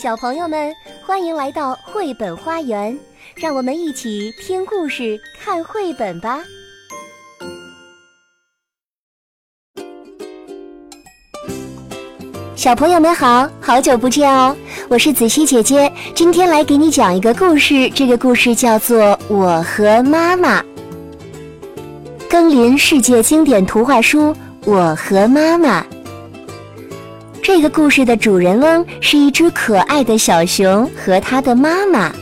小朋友们，欢迎来到绘本花园，让我们一起听故事、看绘本吧。小朋友们好，好久不见哦！我是子熙姐姐，今天来给你讲一个故事。这个故事叫做《我和妈妈》，更林世界经典图画书《我和妈妈》。这个故事的主人翁是一只可爱的小熊和它的妈妈。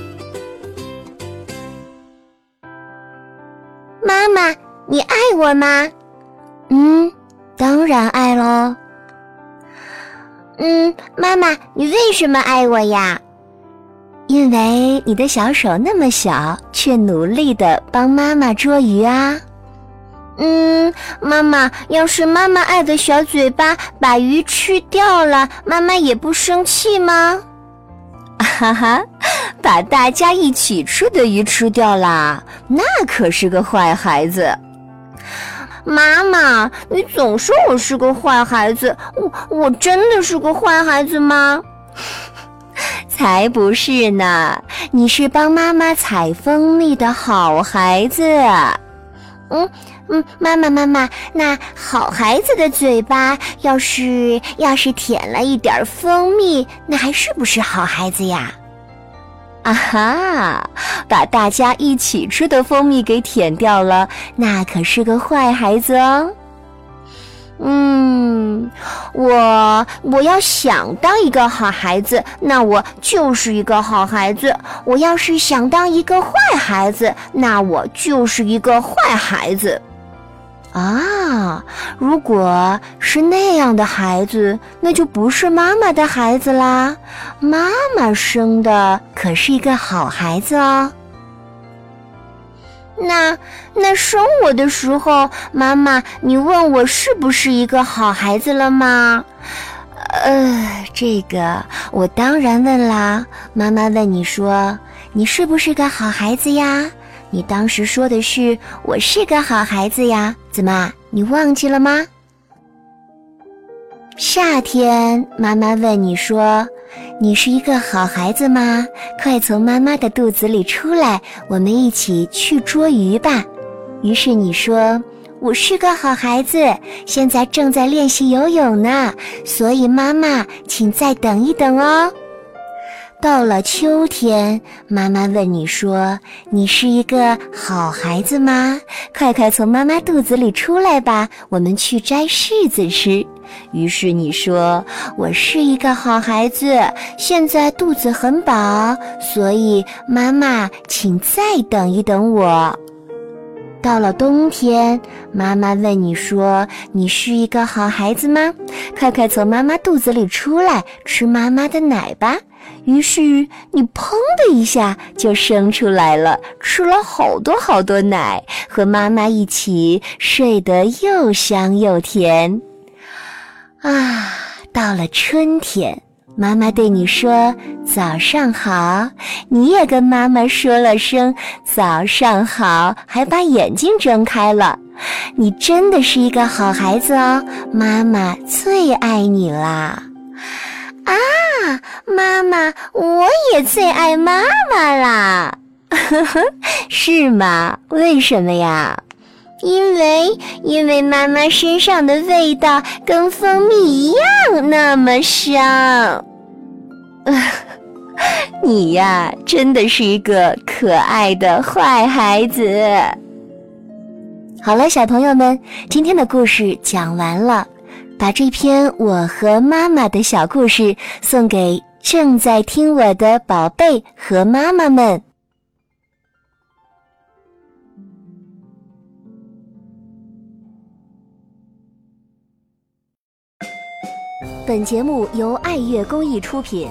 妈妈，你爱我吗？嗯，当然爱喽。嗯，妈妈，你为什么爱我呀？因为你的小手那么小，却努力的帮妈妈捉鱼啊。嗯，妈妈，要是妈妈爱的小嘴巴把鱼吃掉了，妈妈也不生气吗？哈哈，把大家一起吃的鱼吃掉啦，那可是个坏孩子。妈妈，你总说我是个坏孩子，我我真的是个坏孩子吗？才不是呢，你是帮妈妈采蜂蜜的好孩子。嗯。嗯，妈妈妈妈，那好孩子的嘴巴要是要是舔了一点蜂蜜，那还是不是好孩子呀？啊哈，把大家一起吃的蜂蜜给舔掉了，那可是个坏孩子哦。嗯，我我要想当一个好孩子，那我就是一个好孩子；我要是想当一个坏孩子，那我就是一个坏孩子。啊，如果是那样的孩子，那就不是妈妈的孩子啦。妈妈生的可是一个好孩子哦。那那生我的时候，妈妈，你问我是不是一个好孩子了吗？呃，这个我当然问啦。妈妈问你说，你是不是个好孩子呀？你当时说的是我是个好孩子呀，怎么你忘记了吗？夏天，妈妈问你说：“你是一个好孩子吗？快从妈妈的肚子里出来，我们一起去捉鱼吧。”于是你说：“我是个好孩子，现在正在练习游泳呢，所以妈妈，请再等一等哦。”到了秋天，妈妈问你说：“你是一个好孩子吗？快快从妈妈肚子里出来吧，我们去摘柿子吃。”于是你说：“我是一个好孩子，现在肚子很饱，所以妈妈，请再等一等我。”到了冬天，妈妈问你说：“你是一个好孩子吗？快快从妈妈肚子里出来，吃妈妈的奶吧。”于是你砰的一下就生出来了，吃了好多好多奶，和妈妈一起睡得又香又甜。啊，到了春天。妈妈对你说：“早上好。”你也跟妈妈说了声“早上好”，还把眼睛睁开了。你真的是一个好孩子哦，妈妈最爱你啦！啊，妈妈，我也最爱妈妈啦！呵呵，是吗？为什么呀？因为，因为妈妈身上的味道跟蜂蜜一样那么香。你呀，真的是一个可爱的坏孩子。好了，小朋友们，今天的故事讲完了，把这篇我和妈妈的小故事送给正在听我的宝贝和妈妈们。本节目由爱乐公益出品。